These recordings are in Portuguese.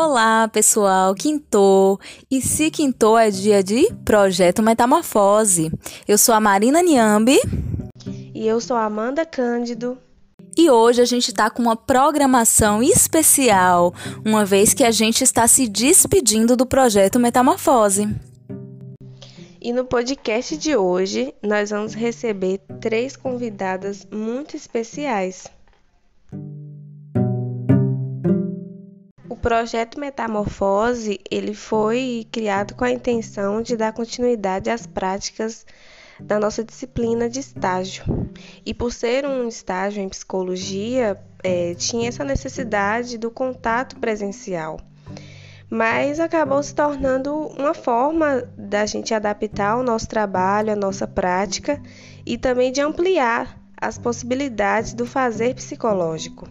Olá, pessoal, quintou. E se quintou é dia de Projeto Metamorfose. Eu sou a Marina Niambi. E eu sou a Amanda Cândido. E hoje a gente está com uma programação especial, uma vez que a gente está se despedindo do projeto Metamorfose. E no podcast de hoje, nós vamos receber três convidadas muito especiais. Projeto Metamorfose, ele foi criado com a intenção de dar continuidade às práticas da nossa disciplina de estágio. E por ser um estágio em psicologia, é, tinha essa necessidade do contato presencial mas acabou se tornando uma forma da gente adaptar o nosso trabalho, a nossa prática e também de ampliar as possibilidades do fazer psicológico.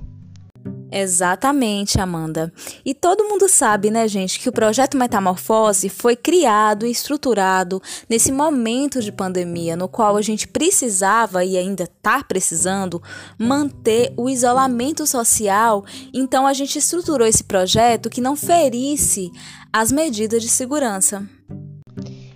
Exatamente, Amanda. E todo mundo sabe, né, gente, que o projeto Metamorfose foi criado e estruturado nesse momento de pandemia, no qual a gente precisava e ainda está precisando manter o isolamento social. Então, a gente estruturou esse projeto que não ferisse as medidas de segurança.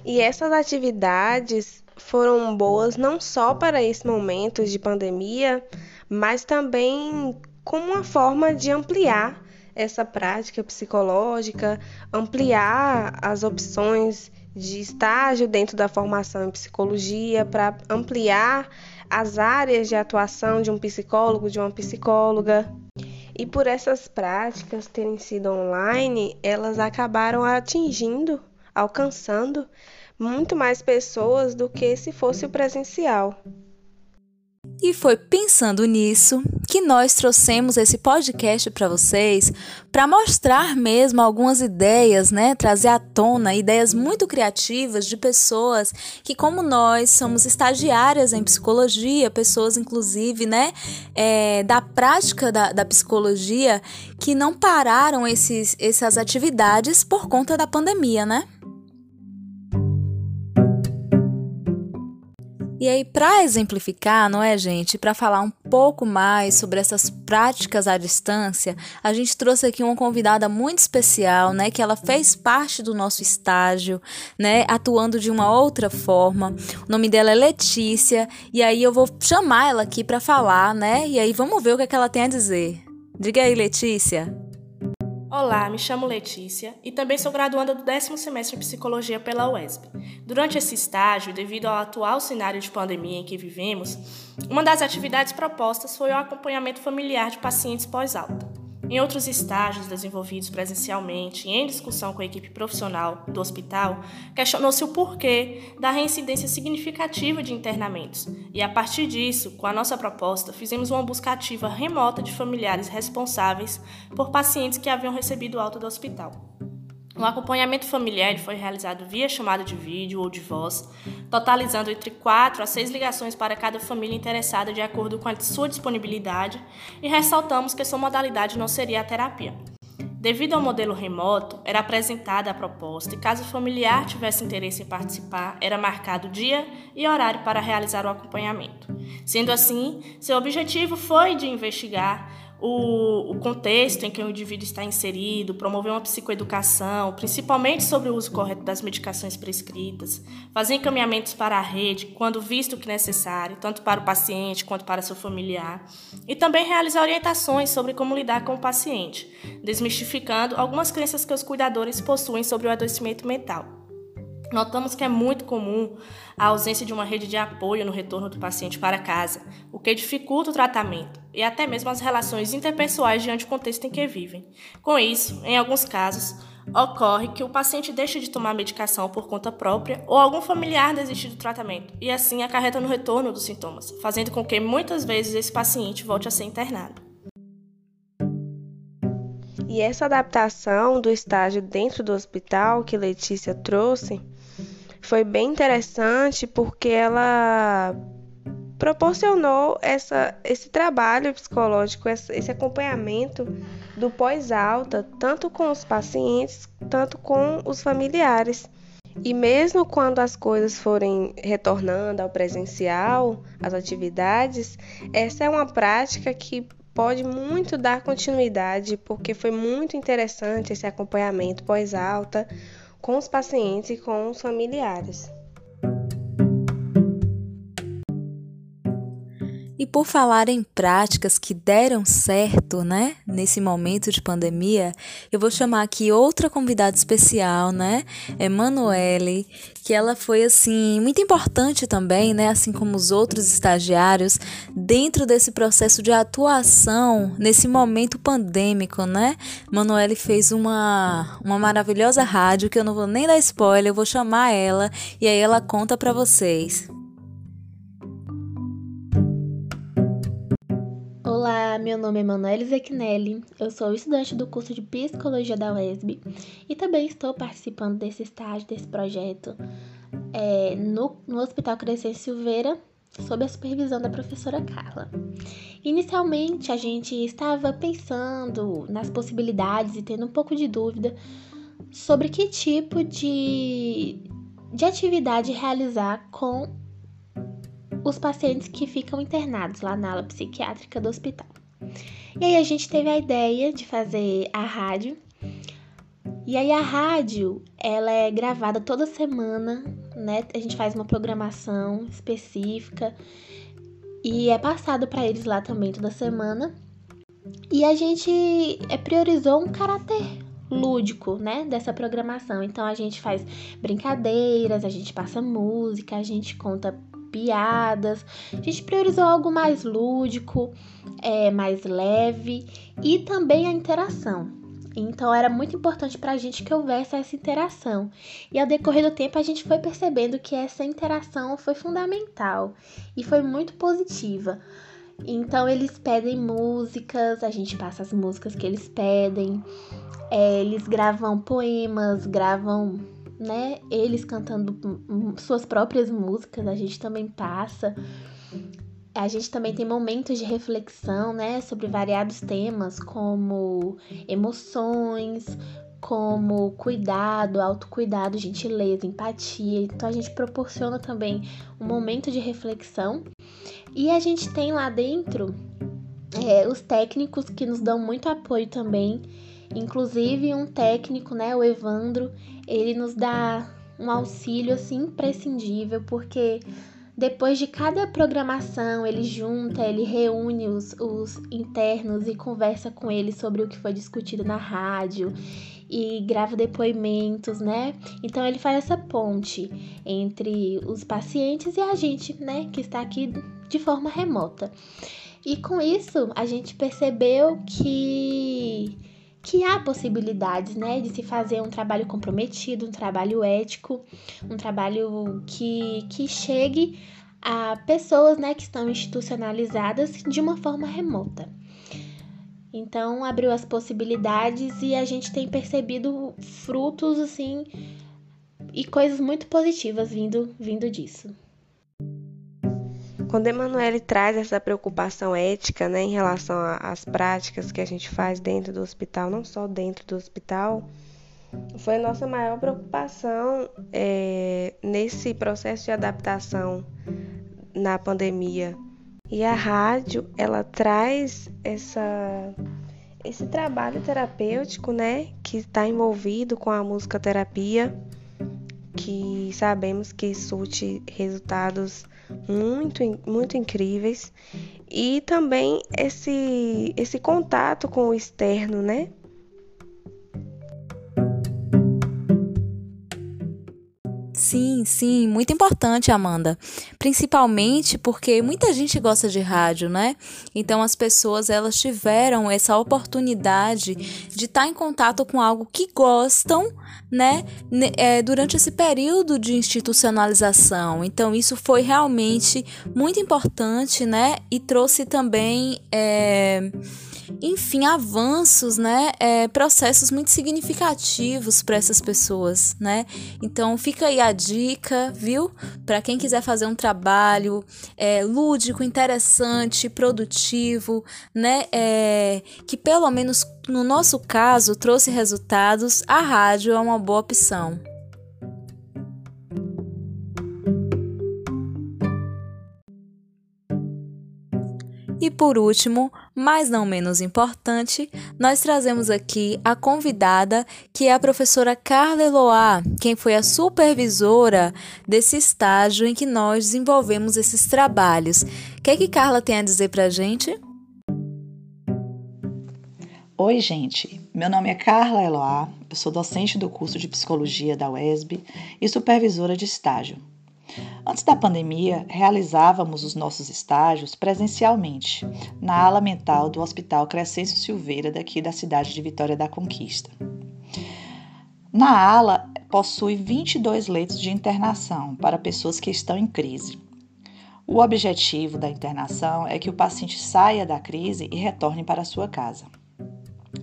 E essas atividades foram boas não só para esse momento de pandemia, mas também como uma forma de ampliar essa prática psicológica, ampliar as opções de estágio dentro da formação em psicologia, para ampliar as áreas de atuação de um psicólogo, de uma psicóloga. E por essas práticas terem sido online, elas acabaram atingindo, alcançando muito mais pessoas do que se fosse o presencial. E foi pensando nisso que nós trouxemos esse podcast para vocês para mostrar mesmo algumas ideias, né? Trazer à tona ideias muito criativas de pessoas que, como nós, somos estagiárias em psicologia, pessoas, inclusive, né? É, da prática da, da psicologia que não pararam esses, essas atividades por conta da pandemia, né? E aí, para exemplificar, não é, gente? Para falar um pouco mais sobre essas práticas à distância, a gente trouxe aqui uma convidada muito especial, né? Que ela fez parte do nosso estágio, né? Atuando de uma outra forma. O nome dela é Letícia. E aí eu vou chamar ela aqui para falar, né? E aí vamos ver o que, é que ela tem a dizer. Diga aí, Letícia. Olá, me chamo Letícia e também sou graduanda do décimo semestre em Psicologia pela UESB. Durante esse estágio, devido ao atual cenário de pandemia em que vivemos, uma das atividades propostas foi o acompanhamento familiar de pacientes pós-alta. Em outros estágios desenvolvidos presencialmente e em discussão com a equipe profissional do hospital, questionou-se o porquê da reincidência significativa de internamentos. E a partir disso, com a nossa proposta, fizemos uma busca ativa remota de familiares responsáveis por pacientes que haviam recebido alta do hospital. O acompanhamento familiar foi realizado via chamada de vídeo ou de voz, totalizando entre 4 a 6 ligações para cada família interessada de acordo com a sua disponibilidade, e ressaltamos que sua modalidade não seria a terapia. Devido ao modelo remoto, era apresentada a proposta e, caso o familiar tivesse interesse em participar, era marcado dia e horário para realizar o acompanhamento. Sendo assim, seu objetivo foi de investigar o, o, contexto em que o indivíduo está inserido, promover uma psicoeducação, principalmente sobre o uso correto das medicações prescritas, fazer encaminhamentos para a rede quando visto que necessário, tanto para o paciente quanto para seu familiar, e também realizar orientações sobre como lidar com o paciente, desmistificando algumas crenças que os cuidadores possuem sobre o adoecimento mental. Notamos que é muito comum a ausência de uma rede de apoio no retorno do paciente para casa, o que dificulta o tratamento e até mesmo as relações interpessoais diante do contexto em que vivem. Com isso, em alguns casos, ocorre que o paciente deixa de tomar medicação por conta própria ou algum familiar desiste do tratamento e assim acarreta no retorno dos sintomas, fazendo com que muitas vezes esse paciente volte a ser internado. E essa adaptação do estágio dentro do hospital que Letícia trouxe foi bem interessante porque ela proporcionou essa, esse trabalho psicológico, esse acompanhamento do pós-alta, tanto com os pacientes, tanto com os familiares. E mesmo quando as coisas forem retornando ao presencial, as atividades, essa é uma prática que pode muito dar continuidade, porque foi muito interessante esse acompanhamento pós-alta com os pacientes e com os familiares. E por falar em práticas que deram certo, né, nesse momento de pandemia, eu vou chamar aqui outra convidada especial, né, Emanuele, que ela foi assim muito importante também, né, assim como os outros estagiários, dentro desse processo de atuação nesse momento pandêmico, né? Emanuele fez uma uma maravilhosa rádio que eu não vou nem dar spoiler, eu vou chamar ela e aí ela conta para vocês. Olá, meu nome é Manuela Zecnelli, eu sou estudante do curso de Psicologia da UESB e também estou participando desse estágio, desse projeto é, no, no Hospital Crescente Silveira, sob a supervisão da professora Carla. Inicialmente, a gente estava pensando nas possibilidades e tendo um pouco de dúvida sobre que tipo de, de atividade realizar com os pacientes que ficam internados lá na ala psiquiátrica do hospital. E aí a gente teve a ideia de fazer a rádio. E aí a rádio, ela é gravada toda semana, né? A gente faz uma programação específica e é passado para eles lá também toda semana. E a gente é, priorizou um caráter lúdico, né, dessa programação. Então a gente faz brincadeiras, a gente passa música, a gente conta piadas. A gente priorizou algo mais lúdico, é, mais leve e também a interação. Então era muito importante para a gente que houvesse essa interação. E ao decorrer do tempo a gente foi percebendo que essa interação foi fundamental e foi muito positiva. Então eles pedem músicas, a gente passa as músicas que eles pedem, é, eles gravam poemas, gravam né, eles cantando suas próprias músicas, a gente também passa. A gente também tem momentos de reflexão, né, sobre variados temas como emoções, como cuidado, autocuidado, gentileza, empatia. Então a gente proporciona também um momento de reflexão. E a gente tem lá dentro é, os técnicos que nos dão muito apoio também Inclusive um técnico, né, o Evandro, ele nos dá um auxílio assim imprescindível, porque depois de cada programação, ele junta, ele reúne os, os internos e conversa com eles sobre o que foi discutido na rádio e grava depoimentos, né? Então ele faz essa ponte entre os pacientes e a gente, né, que está aqui de forma remota. E com isso, a gente percebeu que que há possibilidades, né, de se fazer um trabalho comprometido, um trabalho ético, um trabalho que, que chegue a pessoas, né, que estão institucionalizadas de uma forma remota. Então, abriu as possibilidades e a gente tem percebido frutos, assim, e coisas muito positivas vindo, vindo disso. Quando Emanuele traz essa preocupação ética né, em relação às práticas que a gente faz dentro do hospital, não só dentro do hospital, foi nossa maior preocupação é, nesse processo de adaptação na pandemia. E a rádio, ela traz essa, esse trabalho terapêutico, né, que está envolvido com a musicoterapia, que sabemos que surte resultados muito, muito incríveis. E também esse, esse contato com o externo, né? Sim, sim, muito importante, Amanda. Principalmente porque muita gente gosta de rádio, né? Então as pessoas elas tiveram essa oportunidade de estar em contato com algo que gostam, né? É, durante esse período de institucionalização. Então isso foi realmente muito importante, né? E trouxe também é, enfim, avanços, né? É, processos muito significativos para essas pessoas, né? Então fica aí a dica, viu? Para quem quiser fazer um trabalho é, lúdico, interessante, produtivo, né? É, que pelo menos no nosso caso trouxe resultados, a rádio é uma boa opção. E por último, Mas não menos importante, nós trazemos aqui a convidada, que é a professora Carla Eloá, quem foi a supervisora desse estágio em que nós desenvolvemos esses trabalhos. O que é que Carla tem a dizer para a gente? Oi, gente. Meu nome é Carla Eloá, eu sou docente do curso de Psicologia da UESB e supervisora de estágio. Antes da pandemia, realizávamos os nossos estágios presencialmente, na ala mental do Hospital Crescêncio Silveira, daqui da cidade de Vitória da Conquista. Na ala, possui 22 leitos de internação para pessoas que estão em crise. O objetivo da internação é que o paciente saia da crise e retorne para sua casa.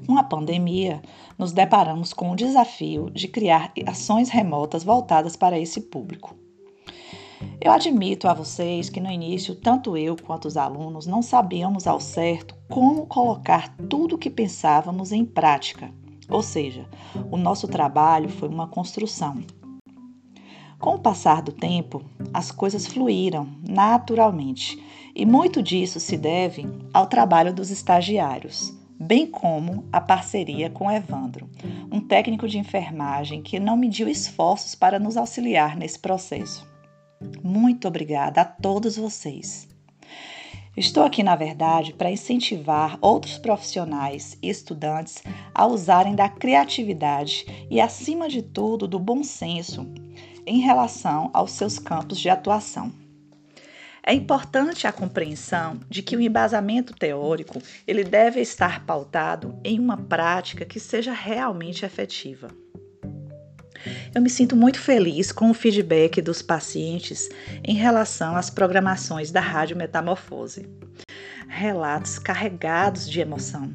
Com a pandemia, nos deparamos com o desafio de criar ações remotas voltadas para esse público. Eu admito a vocês que no início, tanto eu quanto os alunos não sabíamos ao certo como colocar tudo o que pensávamos em prática, ou seja, o nosso trabalho foi uma construção. Com o passar do tempo, as coisas fluíram naturalmente e muito disso se deve ao trabalho dos estagiários, bem como a parceria com Evandro, um técnico de enfermagem que não mediu esforços para nos auxiliar nesse processo. Muito obrigada a todos vocês. Estou aqui, na verdade, para incentivar outros profissionais e estudantes a usarem da criatividade e, acima de tudo, do bom senso em relação aos seus campos de atuação. É importante a compreensão de que o embasamento teórico ele deve estar pautado em uma prática que seja realmente efetiva. Eu me sinto muito feliz com o feedback dos pacientes em relação às programações da Rádio Metamorfose. Relatos carregados de emoção.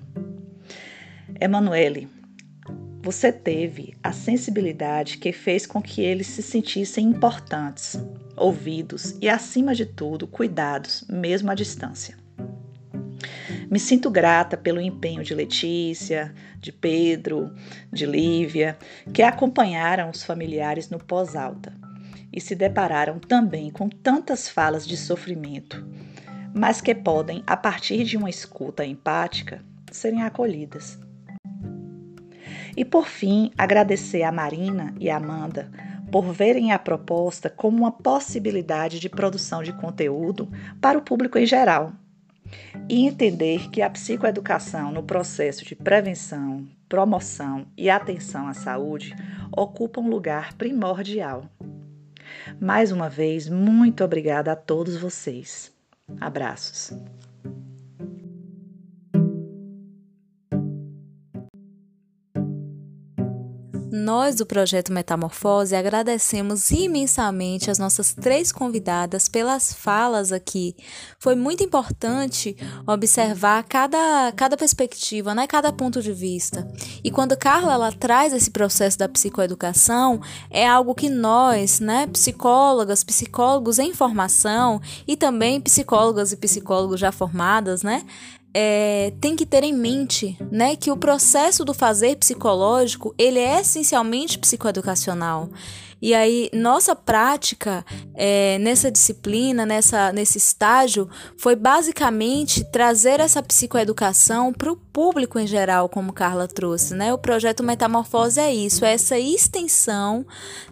Emanuele, você teve a sensibilidade que fez com que eles se sentissem importantes, ouvidos e, acima de tudo, cuidados, mesmo à distância. Me sinto grata pelo empenho de Letícia, de Pedro, de Lívia, que acompanharam os familiares no pós-alta e se depararam também com tantas falas de sofrimento, mas que podem, a partir de uma escuta empática, serem acolhidas. E por fim, agradecer a Marina e a Amanda por verem a proposta como uma possibilidade de produção de conteúdo para o público em geral e entender que a psicoeducação no processo de prevenção, promoção e atenção à saúde ocupa um lugar primordial. Mais uma vez, muito obrigada a todos vocês. Abraços. Nós do projeto Metamorfose agradecemos imensamente as nossas três convidadas pelas falas aqui. Foi muito importante observar cada, cada perspectiva, né? cada ponto de vista. E quando Carla ela traz esse processo da psicoeducação, é algo que nós, né, psicólogas, psicólogos em formação e também psicólogas e psicólogos já formadas, né, é, tem que ter em mente né, que o processo do fazer psicológico ele é essencialmente psicoeducacional. E aí, nossa prática é, nessa disciplina, nessa, nesse estágio, foi basicamente trazer essa psicoeducação para o público em geral, como Carla trouxe. Né? O projeto Metamorfose é isso, é essa extensão,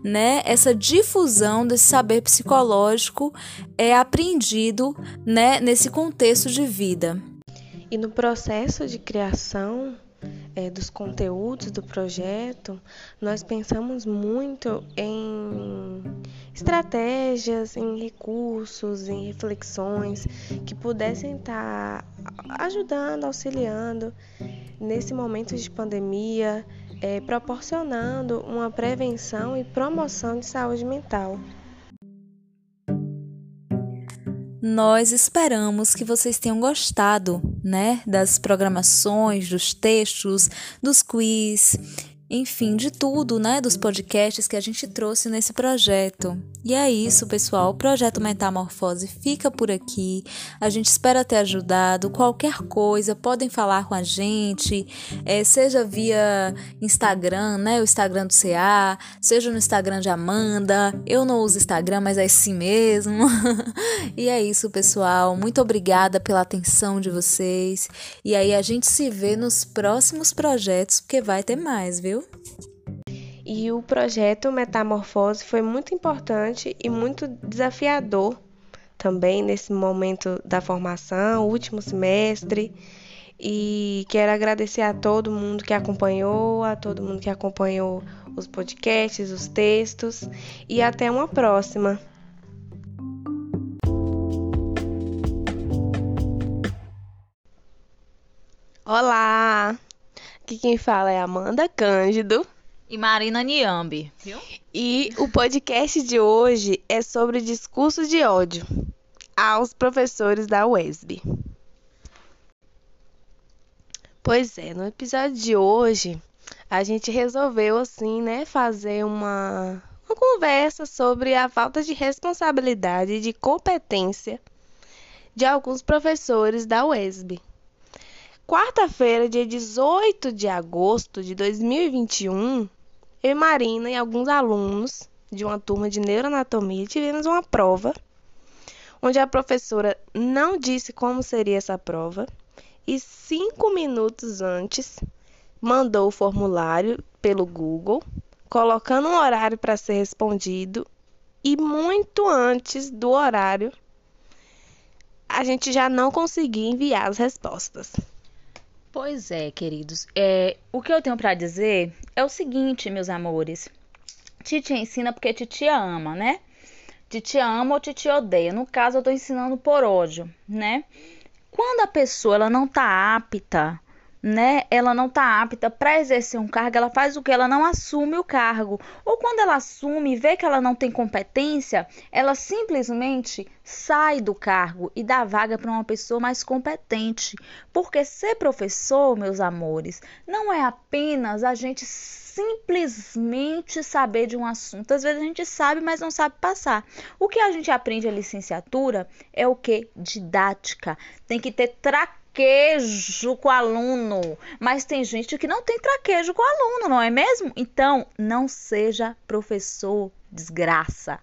né, essa difusão desse saber psicológico é aprendido né, nesse contexto de vida. E no processo de criação é, dos conteúdos do projeto, nós pensamos muito em estratégias, em recursos, em reflexões que pudessem estar ajudando, auxiliando nesse momento de pandemia, é, proporcionando uma prevenção e promoção de saúde mental. Nós esperamos que vocês tenham gostado, né, das programações, dos textos, dos quiz enfim, de tudo, né, dos podcasts que a gente trouxe nesse projeto. E é isso, pessoal. O projeto Metamorfose fica por aqui. A gente espera ter ajudado. Qualquer coisa, podem falar com a gente, é, seja via Instagram, né, o Instagram do CA, seja no Instagram de Amanda. Eu não uso Instagram, mas é assim mesmo. e é isso, pessoal. Muito obrigada pela atenção de vocês. E aí a gente se vê nos próximos projetos, porque vai ter mais, viu? E o projeto Metamorfose foi muito importante e muito desafiador também nesse momento da formação, último semestre. E quero agradecer a todo mundo que acompanhou, a todo mundo que acompanhou os podcasts, os textos e até uma próxima. Olá! Aqui quem fala é Amanda Cândido e Marina Niambi, viu? E o podcast de hoje é sobre discurso de ódio aos professores da UESB. Pois é, no episódio de hoje a gente resolveu assim, né, fazer uma uma conversa sobre a falta de responsabilidade e de competência de alguns professores da UESB. Quarta-feira, dia 18 de agosto de 2021, eu e Marina e alguns alunos de uma turma de neuroanatomia tivemos uma prova onde a professora não disse como seria essa prova e cinco minutos antes mandou o formulário pelo Google, colocando um horário para ser respondido e muito antes do horário a gente já não conseguia enviar as respostas. Pois é, queridos. É, o que eu tenho para dizer é o seguinte, meus amores. Titia ensina porque titia ama, né? Titia ama ou titia odeia. No caso, eu tô ensinando por ódio, né? Quando a pessoa ela não tá apta né, ela não está apta para exercer um cargo, ela faz o que? Ela não assume o cargo. Ou quando ela assume e vê que ela não tem competência, ela simplesmente sai do cargo e dá vaga para uma pessoa mais competente. Porque ser professor, meus amores, não é apenas a gente simplesmente saber de um assunto. Às vezes a gente sabe, mas não sabe passar. O que a gente aprende a licenciatura é o que? Didática. Tem que ter traquejo traquejo com aluno, mas tem gente que não tem traquejo com aluno, não é mesmo? Então, não seja professor desgraça.